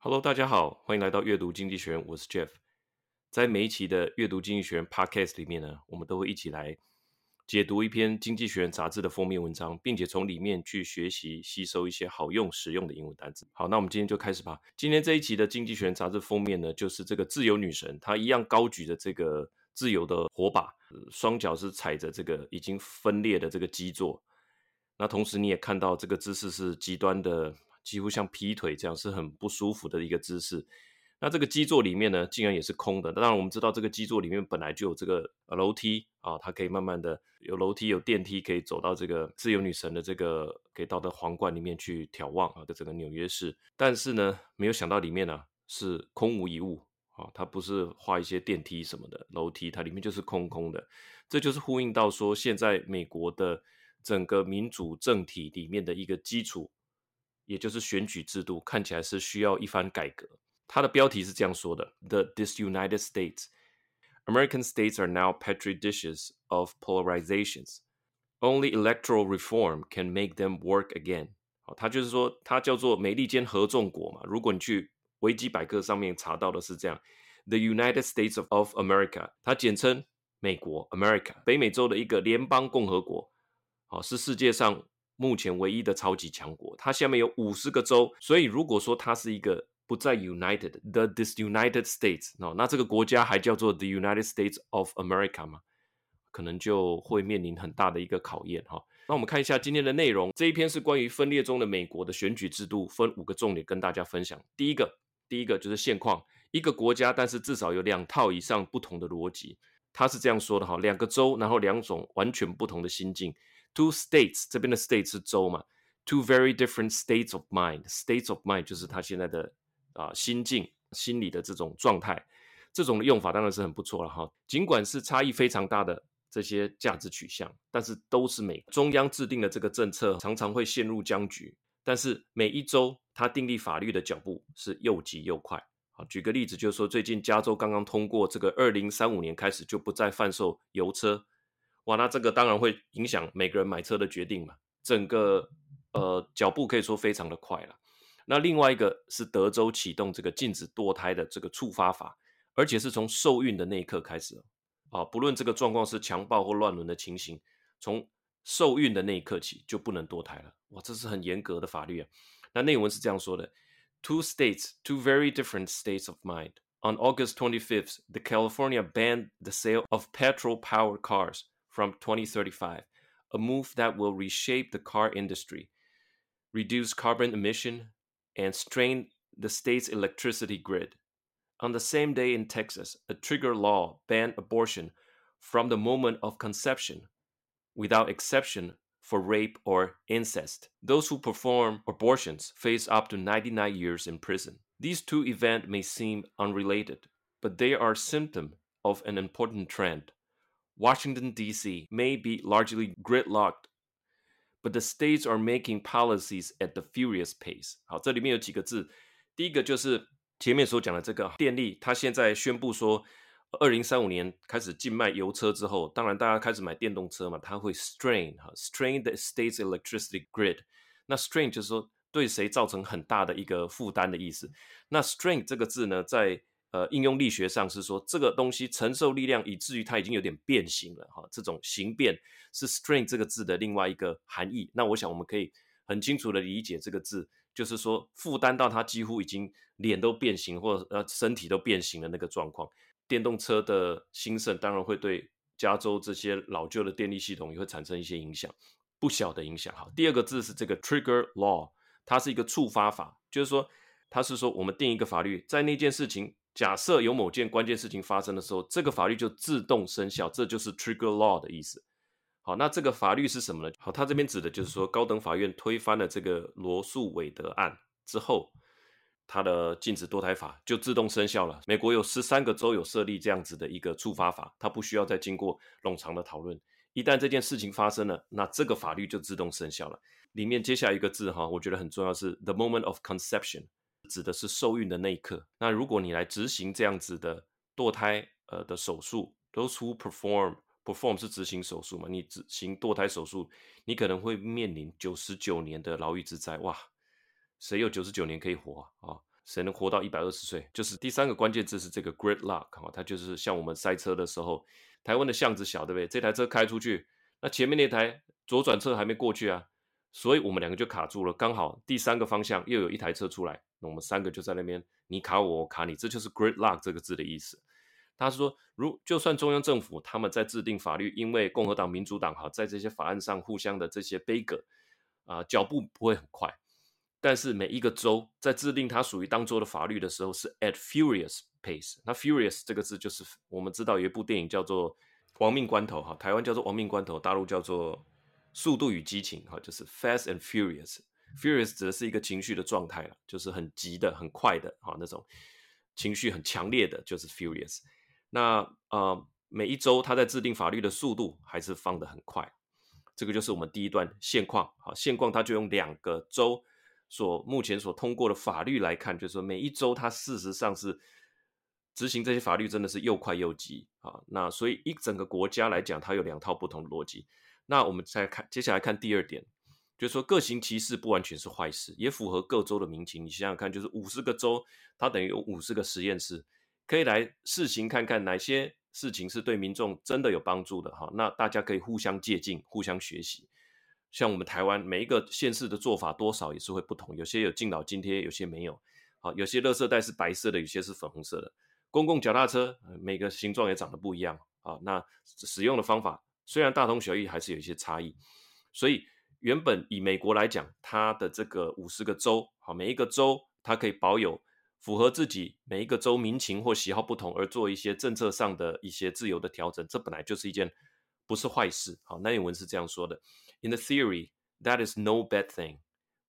Hello，大家好，欢迎来到阅读经济学，我是 Jeff。在每一期的阅读经济学 Podcast 里面呢，我们都会一起来解读一篇经济学人杂志的封面文章，并且从里面去学习、吸收一些好用、实用的英文单词。好，那我们今天就开始吧。今天这一期的经济学人杂志封面呢，就是这个自由女神，她一样高举着这个自由的火把，双脚是踩着这个已经分裂的这个基座。那同时你也看到这个姿势是极端的。几乎像劈腿这样是很不舒服的一个姿势。那这个基座里面呢，竟然也是空的。当然，我们知道这个基座里面本来就有这个楼梯啊，它可以慢慢的有楼梯、有电梯，可以走到这个自由女神的这个可以到的皇冠里面去眺望啊的整个纽约市。但是呢，没有想到里面呢、是空无一物啊，它不是画一些电梯什么的楼梯，它里面就是空空的。这就是呼应到说，现在美国的整个民主政体里面的一个基础。也就是选举制度看起来是需要一番改革。它的标题是这样说的：The disunited states, American states are now petri dishes of polarizations. Only electoral reform can make them work again。好，它就是说，它叫做美利坚合众国嘛。如果你去维基百科上面查到的是这样：The United States of America，它简称美国 America，北美洲的一个联邦共和国。好，是世界上。目前唯一的超级强国，它下面有五十个州，所以如果说它是一个不再 United the disunited states，那这个国家还叫做 the United States of America 吗？可能就会面临很大的一个考验哈。那我们看一下今天的内容，这一篇是关于分裂中的美国的选举制度，分五个重点跟大家分享。第一个，第一个就是现况，一个国家，但是至少有两套以上不同的逻辑。他是这样说的哈，两个州，然后两种完全不同的心境。Two states，这边的 state 是州嘛？Two very different states of mind。States of mind 就是他现在的啊、心境、心理的这种状态。这种的用法当然是很不错了哈。尽管是差异非常大的这些价值取向，但是都是美中央制定的这个政策常常会陷入僵局。但是每一州它订立法律的脚步是又急又快。好，举个例子，就是说最近加州刚刚通过这个二零三五年开始就不再贩售油车。哇，那这个当然会影响每个人买车的决定嘛。整个呃脚步可以说非常的快了。那另外一个是德州启动这个禁止堕胎的这个触发法，而且是从受孕的那一刻开始啊，不论这个状况是强暴或乱伦的情形，从受孕的那一刻起就不能堕胎了。哇，这是很严格的法律啊。那内文是这样说的：Two states, two very different states of mind. On August 25th, the California banned the sale of petrol-powered cars. From 2035, a move that will reshape the car industry, reduce carbon emission, and strain the state's electricity grid. On the same day in Texas, a trigger law banned abortion from the moment of conception, without exception for rape or incest. Those who perform abortions face up to 99 years in prison. These two events may seem unrelated, but they are symptom of an important trend. Washington, D.C. may be largely gridlocked, but the states are making policies at the furious pace. 好，这里面有几个字，第一个就是前面所讲的这个电力，它现在宣布说，二零三五年开始禁卖油车之后，当然大家开始买电动车嘛，它会 strain 哈，strain the state's electricity grid。那 strain 就是说对谁造成很大的一个负担的意思。那 strain 这个字呢，在呃，应用力学上是说这个东西承受力量以至于它已经有点变形了哈，这种形变是 strain 这个字的另外一个含义。那我想我们可以很清楚的理解这个字，就是说负担到它几乎已经脸都变形或者呃身体都变形的那个状况。电动车的兴盛当然会对加州这些老旧的电力系统也会产生一些影响，不小的影响。好，第二个字是这个 trigger law，它是一个触发法，就是说它是说我们定一个法律，在那件事情。假设有某件关键事情发生的时候，这个法律就自动生效，这就是 trigger law 的意思。好，那这个法律是什么呢？好，他这边指的就是说，高等法院推翻了这个罗诉韦德案之后，他的禁止堕胎法就自动生效了。美国有十三个州有设立这样子的一个触发法，它不需要再经过冗长的讨论。一旦这件事情发生了，那这个法律就自动生效了。里面接下来一个字哈，我觉得很重要是 the moment of conception。指的是受孕的那一刻。那如果你来执行这样子的堕胎呃的手术，those who perform perform 是执行手术嘛？你执行堕胎手术，你可能会面临九十九年的牢狱之灾。哇，谁有九十九年可以活啊？啊，谁能活到一百二十岁？就是第三个关键字是这个 great luck 哈，它就是像我们塞车的时候，台湾的巷子小，对不对？这台车开出去，那前面那台左转车还没过去啊，所以我们两个就卡住了。刚好第三个方向又有一台车出来，那我们三个就在那边，你卡我，我卡你，这就是 gridlock 这个字的意思。他说，如就算中央政府他们在制定法律，因为共和党、民主党哈，在这些法案上互相的这些杯葛啊，脚步不会很快。但是每一个州在制定它属于当州的法律的时候，是 at furious pace。那 furious 这个字就是我们知道有一部电影叫做《亡命关头》哈，台湾叫做《亡命关头》，大陆叫做《速度与激情》哈，就是 fast and furious。furious 指的是一个情绪的状态了，就是很急的、很快的哈，那种情绪很强烈的，就是 furious。那呃，每一周它在制定法律的速度还是放得很快。这个就是我们第一段现况。好，现况它就用两个州。所目前所通过的法律来看，就是说每一周它事实上是执行这些法律真的是又快又急啊。那所以一整个国家来讲，它有两套不同的逻辑。那我们再看接下来看第二点，就是说各行其事不完全是坏事，也符合各州的民情。你想想看，就是五十个州，它等于有五十个实验室，可以来试行看看哪些事情是对民众真的有帮助的哈。那大家可以互相借鉴，互相学习。像我们台湾每一个县市的做法多少也是会不同，有些有敬老津贴，有些没有。好，有些垃圾袋是白色的，有些是粉红色的。公共脚踏车每个形状也长得不一样。好，那使用的方法虽然大同小异，还是有一些差异。所以原本以美国来讲，它的这个五十个州，好，每一个州它可以保有符合自己每一个州民情或喜好不同而做一些政策上的一些自由的调整，这本来就是一件不是坏事。好，那内文是这样说的。In the theory, that is no bad thing.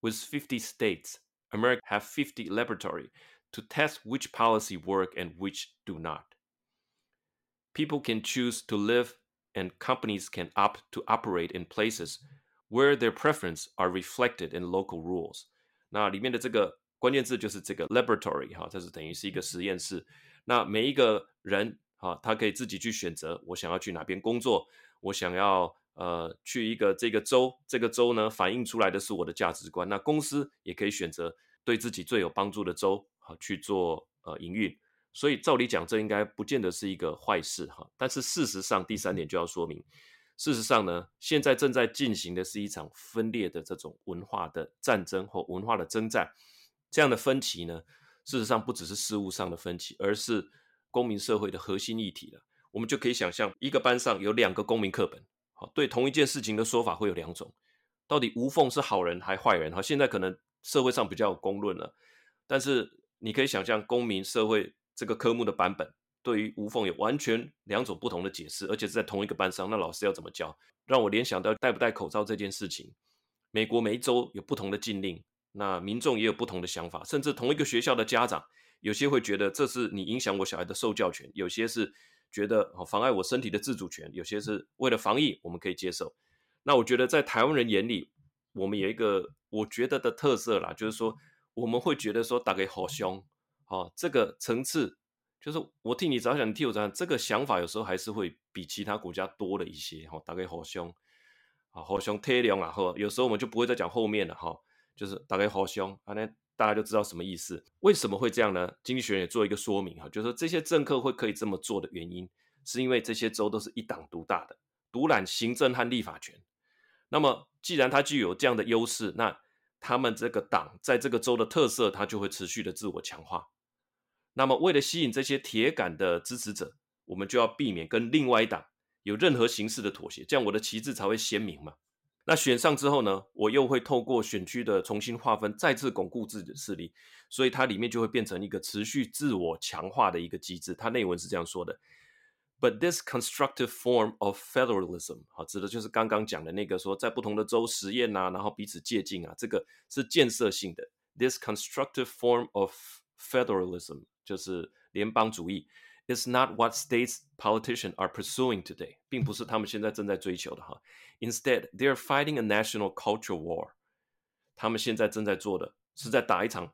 With fifty states, America have fifty laboratory to test which policy work and which do not. People can choose to live and companies can opt to operate in places where their preference are reflected in local rules. 那里面的这个关键字就是这个 laboratory 哈，这是等于是一个实验室。那每一个人哈，他可以自己去选择，我想要去哪边工作，我想要。呃，去一个这个州，这个州呢，反映出来的是我的价值观。那公司也可以选择对自己最有帮助的州，好去做呃营运。所以照理讲，这应该不见得是一个坏事哈。但是事实上，第三点就要说明，事实上呢，现在正在进行的是一场分裂的这种文化的战争或文化的征战。这样的分歧呢，事实上不只是事物上的分歧，而是公民社会的核心议题了。我们就可以想象，一个班上有两个公民课本。好对同一件事情的说法会有两种，到底吴凤是好人还坏人？哈，现在可能社会上比较有公论了，但是你可以想象，公民社会这个科目的版本对于无缝有完全两种不同的解释，而且是在同一个班上，那老师要怎么教？让我联想到戴不戴口罩这件事情。美国每一州有不同的禁令，那民众也有不同的想法，甚至同一个学校的家长，有些会觉得这是你影响我小孩的受教权，有些是。觉得妨碍我身体的自主权，有些是为了防疫，我们可以接受。那我觉得在台湾人眼里，我们有一个我觉得的特色啦，就是说我们会觉得说大家好凶，好这个层次，就是我替你着想，你替我着想，这个想法有时候还是会比其他国家多了一些。哈，大概好凶，啊好凶体谅啊，哈，有时候我们就不会再讲后面了，哈，就是大概好凶啊那。大家就知道什么意思？为什么会这样呢？经济学人也做一个说明哈，就是说这些政客会可以这么做的原因，是因为这些州都是一党独大的，独揽行政和立法权。那么既然他具有这样的优势，那他们这个党在这个州的特色，他就会持续的自我强化。那么为了吸引这些铁杆的支持者，我们就要避免跟另外一党有任何形式的妥协，这样我的旗帜才会鲜明嘛。那选上之后呢，我又会透过选区的重新划分，再次巩固自己的势力，所以它里面就会变成一个持续自我强化的一个机制。它内文是这样说的：But this constructive form of federalism，好，指的就是刚刚讲的那个说，在不同的州实验啊，然后彼此借鉴啊，这个是建设性的。This constructive form of federalism 就是联邦主义。It's not what states politicians are pursuing today，并不是他们现在正在追求的哈。Instead, they are fighting a national culture war。他们现在正在做的是在打一场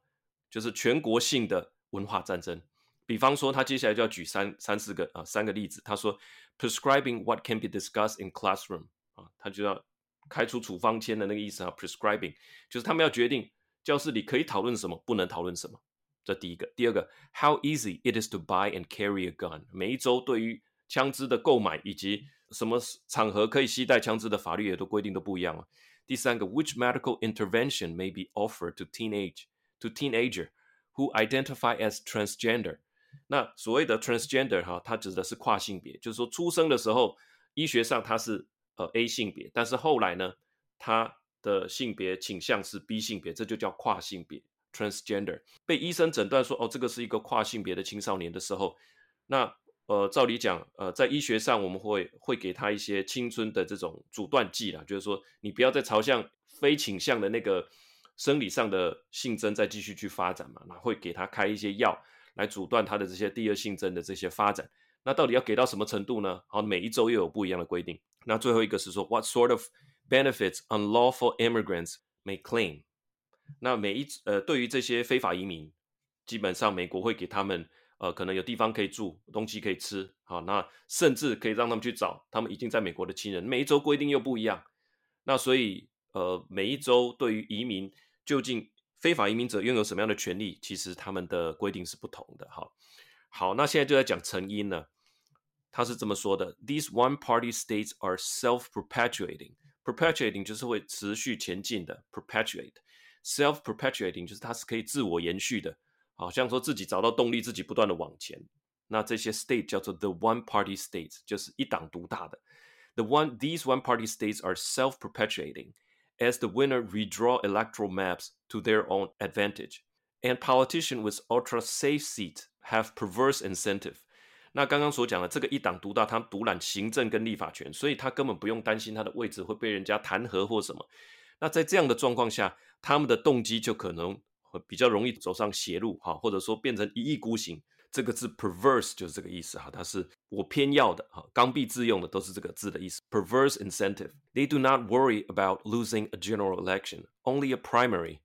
就是全国性的文化战争。比方说，他接下来就要举三三四个啊三个例子。他说，prescribing what can be discussed in classroom 啊，他就要开出处方签的那个意思啊。Prescribing 就是他们要决定教室里可以讨论什么，不能讨论什么。这第一个。第二个，How easy it is to buy and carry a gun。每一州对于枪支的购买以及什么场合可以携带枪支的法律也都规定都不一样啊。第三个，Which medical intervention may be offered to teenage to teenager who identify as transgender？那所谓的 transgender 哈，它指的是跨性别，就是说出生的时候医学上他是呃 A 性别，但是后来呢，他的性别倾向是 B 性别，这就叫跨性别 transgender。被医生诊断说哦，这个是一个跨性别的青少年的时候，那呃，照理讲，呃，在医学上我们会会给他一些青春的这种阻断剂啦，就是说你不要再朝向非倾向的那个生理上的性征再继续去发展嘛，那会给他开一些药来阻断他的这些第二性征的这些发展。那到底要给到什么程度呢？好，每一周又有不一样的规定。那最后一个是说，What sort of benefits unlawful immigrants may claim？那每一呃，对于这些非法移民，基本上美国会给他们呃，可能有地方可以住，东西可以吃，好，那甚至可以让他们去找他们已经在美国的亲人。每一周规定又不一样，那所以呃，每一周对于移民究竟非法移民者拥有什么样的权利，其实他们的规定是不同的。好，好，那现在就在讲成因了。他是这么说的：These one-party states are self-perpetuating。perpetuating 就是会持续前进的，perpetuate self-perpetuating 就是它是可以自我延续的，好像说自己找到动力，自己不断的往前。那这些 state 叫做 the one-party states，就是一党独大的。The one these one-party states are self-perpetuating as the winner redraw electoral maps to their own advantage, and politicians with ultra-safe seats have perverse incentive. 那刚刚所讲的这个一党独大，他独揽行政跟立法权，所以他根本不用担心他的位置会被人家弹劾或什么。那在这样的状况下，他们的动机就可能会比较容易走上邪路哈，或者说变成一意孤行。这个字 perverse 就是这个意思哈，它是我偏要的哈，刚愎自用的都是这个字的意思。Perverse incentive. They do not worry about losing a general election, only a primary,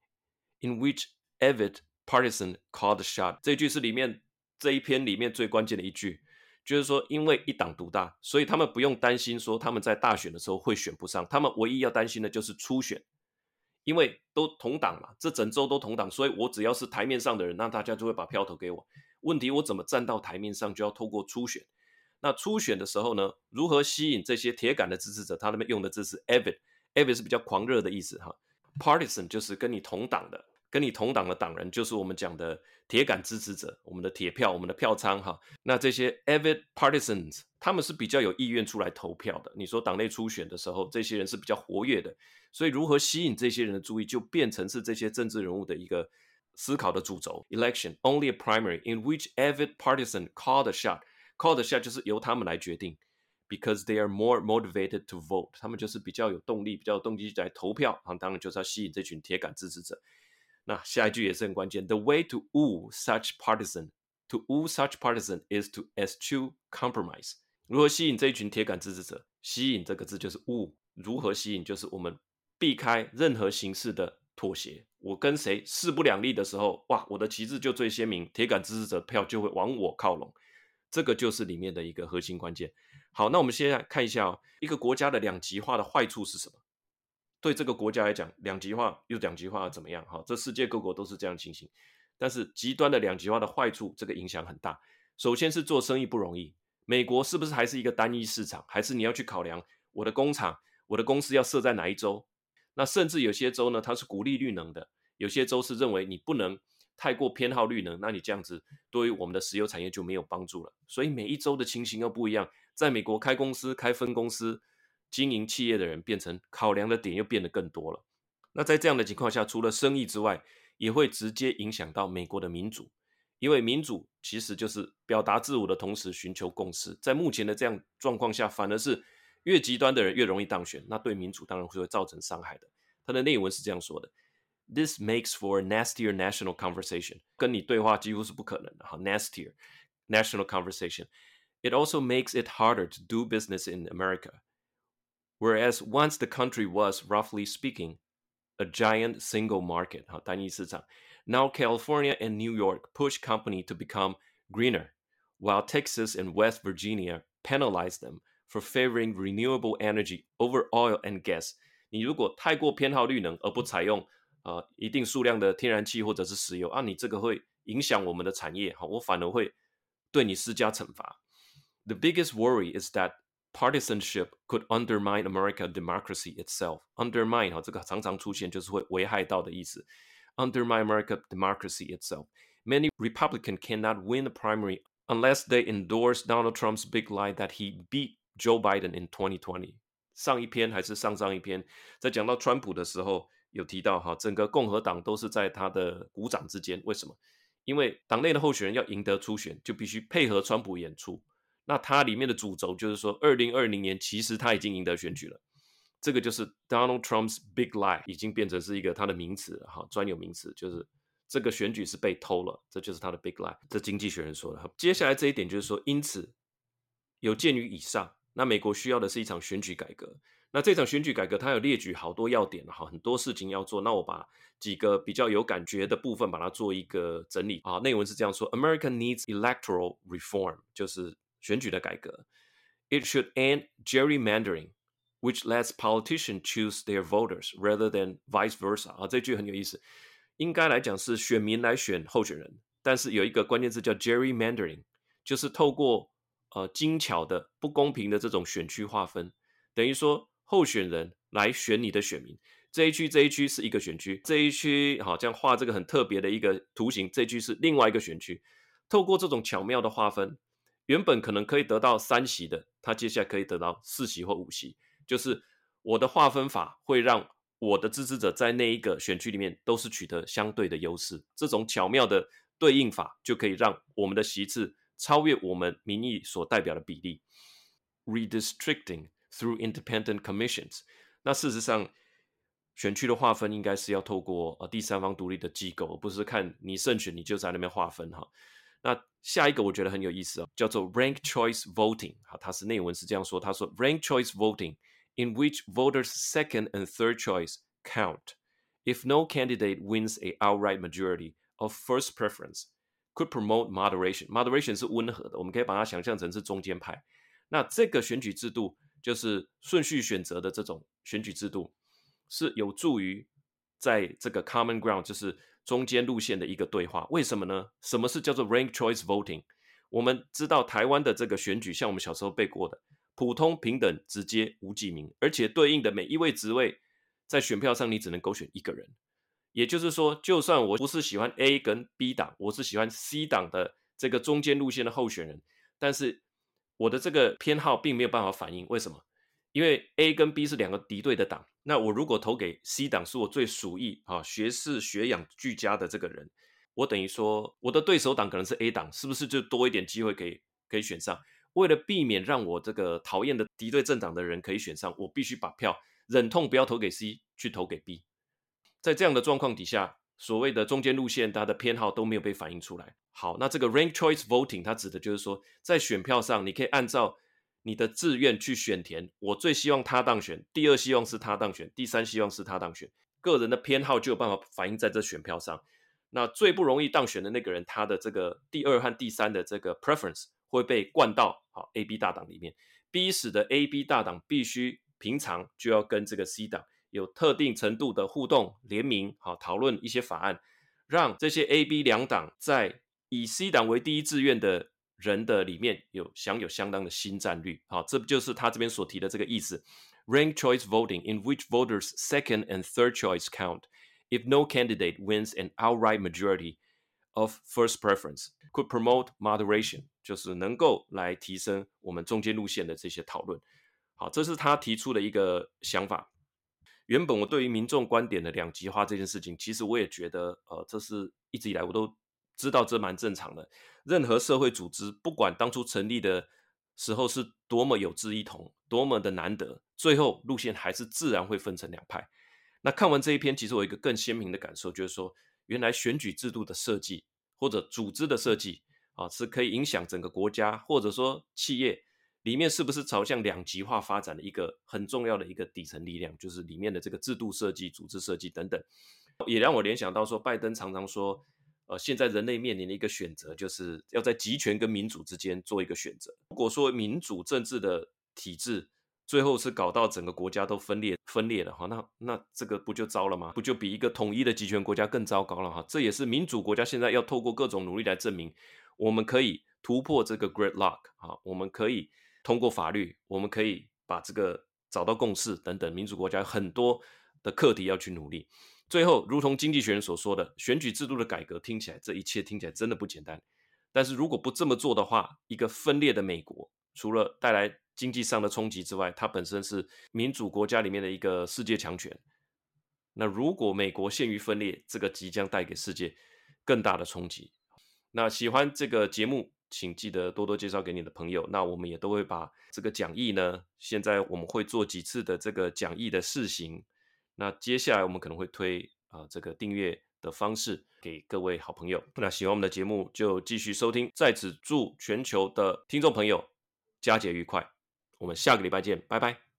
in which avid partisan call the shot. 这句是里面。这一篇里面最关键的一句，就是说，因为一党独大，所以他们不用担心说他们在大选的时候会选不上，他们唯一要担心的就是初选，因为都同党嘛，这整周都同党，所以我只要是台面上的人，那大家就会把票投给我。问题我怎么站到台面上，就要透过初选。那初选的时候呢，如何吸引这些铁杆的支持者？他那边用的字是 avid，avid 是比较狂热的意思哈，partisan 就是跟你同党的。跟你同党的党人，就是我们讲的铁杆支持者，我们的铁票，我们的票仓哈。那这些 avid partisans，他们是比较有意愿出来投票的。你说党内初选的时候，这些人是比较活跃的，所以如何吸引这些人的注意，就变成是这些政治人物的一个思考的主轴。Election only a primary in which avid partisan call the shot. Call the shot 就是由他们来决定，because they are more motivated to vote。他们就是比较有动力，比较有动机来投票啊。当然就是要吸引这群铁杆支持者。那下一句也是很关键。The way to woo such partisan, to woo such partisan is to eschew compromise。如何吸引这一群铁杆支持者？吸引这个字就是 woo。如何吸引？就是我们避开任何形式的妥协。我跟谁势不两立的时候，哇，我的旗帜就最鲜明，铁杆支持者票就会往我靠拢。这个就是里面的一个核心关键。好，那我们现在看一下哦，一个国家的两极化的坏处是什么？对这个国家来讲，两极化又两极化怎么样？哈，这世界各国都是这样情形。但是极端的两极化的坏处，这个影响很大。首先是做生意不容易。美国是不是还是一个单一市场？还是你要去考量我的工厂、我的公司要设在哪一州？那甚至有些州呢，它是鼓励绿能的；有些州是认为你不能太过偏好绿能，那你这样子对于我们的石油产业就没有帮助了。所以每一州的情形又不一样。在美国开公司、开分公司。经营企业的人变成考量的点又变得更多了。那在这样的情况下，除了生意之外，也会直接影响到美国的民主，因为民主其实就是表达自我的同时寻求共识。在目前的这样状况下，反而是越极端的人越容易当选，那对民主当然会造成伤害的。他的内文是这样说的：This makes for a nastier national conversation。跟你对话几乎是不可能的。哈，nastier national conversation。It also makes it harder to do business in America。Whereas once the country was, roughly speaking, a giant single market, 哈，单一市场. Now California and New York push company to become greener, while Texas and West Virginia penalize them for favoring renewable energy over oil and gas. 你如果太过偏好绿能而不采用呃一定数量的天然气或者是石油啊，你这个会 影响我们的产业，哈，我反而会对你施加惩罚。The biggest worry is that partisanship could undermine American democracy itself. Undermine 哈，这个常常出现，就是会危害到的意思。Undermine American democracy itself. Many Republicans cannot win the primary unless they endorse Donald Trump's big lie that he beat Joe Biden in 2020. 上一篇还是上上一篇，在讲到川普的时候，有提到哈，整个共和党都是在他的股掌之间。为什么？因为党内的候选人要赢得初选，就必须配合川普演出。 那它里面的主轴就是说，二零二零年其实他已经赢得选举了。这个就是 Donald Trump's big lie，已经变成是一个他的名词了哈，专有名词，就是这个选举是被偷了，这就是他的 big lie。这经济学人说的。接下来这一点就是说，因此有鉴于以上，那美国需要的是一场选举改革。那这场选举改革，它有列举好多要点哈，很多事情要做。那我把几个比较有感觉的部分，把它做一个整理啊。内文是这样说：America needs electoral reform，就是选举的改革。It should end gerrymandering, which lets politicians choose their voters rather than vice versa。啊，这句很有意思。应该来讲是选民来选候选人，但是有一个关键字叫 gerrymandering，就是透过呃精巧的、不公平的这种选区划分，等于说。候选人来选你的选民，这一区这一区是一个选区，这一区好像画这个很特别的一个图形，这一区是另外一个选区。透过这种巧妙的划分，原本可能可以得到三席的，他接下来可以得到四席或五席。就是我的划分法会让我的支持者在那一个选区里面都是取得相对的优势。这种巧妙的对应法就可以让我们的席次超越我们民意所代表的比例。Redistricting。Through independent commissions，那事实上，选区的划分应该是要透过呃第三方独立的机构，而不是看你胜选你就在那边划分哈。那下一个我觉得很有意思哦，叫做 Ranked Choice Voting，哈，它是内文是这样说，他说 Ranked Choice Voting in which voters' second and third choice count if no candidate wins a outright majority of first preference could promote moderation。moderation 是温和的，我们可以把它想象成是中间派。那这个选举制度。就是顺序选择的这种选举制度，是有助于在这个 common ground，就是 中间路线的一个对话。为什么呢？什么是叫做 rank choice voting？我们知道台湾的这个选举，像我们小时候背过的，普通、平等、直接、无记名，而且对应的每一位职位，在选票上你只能勾选一个人。也就是说，就算我不是喜欢 A 跟 B 党，我是喜欢 C 党的这个中间路线的候选人，但是。我的这个偏好并没有办法反映，为什么？因为 A 跟 B 是两个敌对的党，那我如果投给 C 党，是我最属意啊，学识学养俱佳的这个人，我等于说我的对手党可能是 A 党，是不是就多一点机会可以可以选上？为了避免让我这个讨厌的敌对政党的人可以选上，我必须把票忍痛不要投给 C，去投给 B。在这样的状况底下。所谓的中间路线，它的偏好都没有被反映出来。好，那这个 rank choice voting，它指的就是说，在选票上，你可以按照你的志愿去选填。我最希望他当选，第二希望是他当选，第三希望是他当选。个人的偏好就有办法反映在这选票上。那最不容易当选的那个人，他的这个第二和第三的这个 preference 会被灌到好 A、B 大党里面，逼使得 A、B 大党必须平常就要跟这个 C 党。有特定程度的互动联名，好讨论一些法案，让这些 A、B 两党在以 C 党为第一志愿的人的里面有享有相当的新战率，好，这不就是他这边所提的这个意思 Rank choice voting in which voters' second and third choice count if no candidate wins an outright majority of first preference could promote moderation，就是能够来提升我们中间路线的这些讨论。好，这是他提出的一个想法。原本我对于民众观点的两极化这件事情，其实我也觉得，呃，这是一直以来我都知道这蛮正常的。任何社会组织，不管当初成立的时候是多么有志一同，多么的难得，最后路线还是自然会分成两派。那看完这一篇，其实我有一个更鲜明的感受，就是说，原来选举制度的设计或者组织的设计啊，是可以影响整个国家或者说企业。里面是不是朝向两极化发展的一个很重要的一个底层力量，就是里面的这个制度设计、组织设计等等，也让我联想到说，拜登常常说，呃，现在人类面临的一个选择，就是要在集权跟民主之间做一个选择。如果说民主政治的体制最后是搞到整个国家都分裂分裂了哈，那那这个不就糟了吗？不就比一个统一的集权国家更糟糕了哈？这也是民主国家现在要透过各种努力来证明，我们可以突破这个 gridlock 啊，我们可以通过法律，我们可以把这个找到共识等等，民主国家很多的课题要去努力。最后，如同经济学人所说的，选举制度的改革听起来，这一切听起来真的不简单。但是如果不这么做的话，一个分裂的美国，除了带来经济上的冲击之外，它本身是民主国家里面的一个世界强权。那如果美国陷于分裂，这个即将带给世界更大的冲击。那喜欢这个节目，请记得多多介绍给你的朋友。那我们也都会把这个讲义呢，现在我们会做几次的这个讲义的试行。那接下来我们可能会推啊、这个订阅的方式给各位好朋友。那喜欢我们的节目就继续收听。在此祝全球的听众朋友佳节愉快。我们下个礼拜见，拜拜。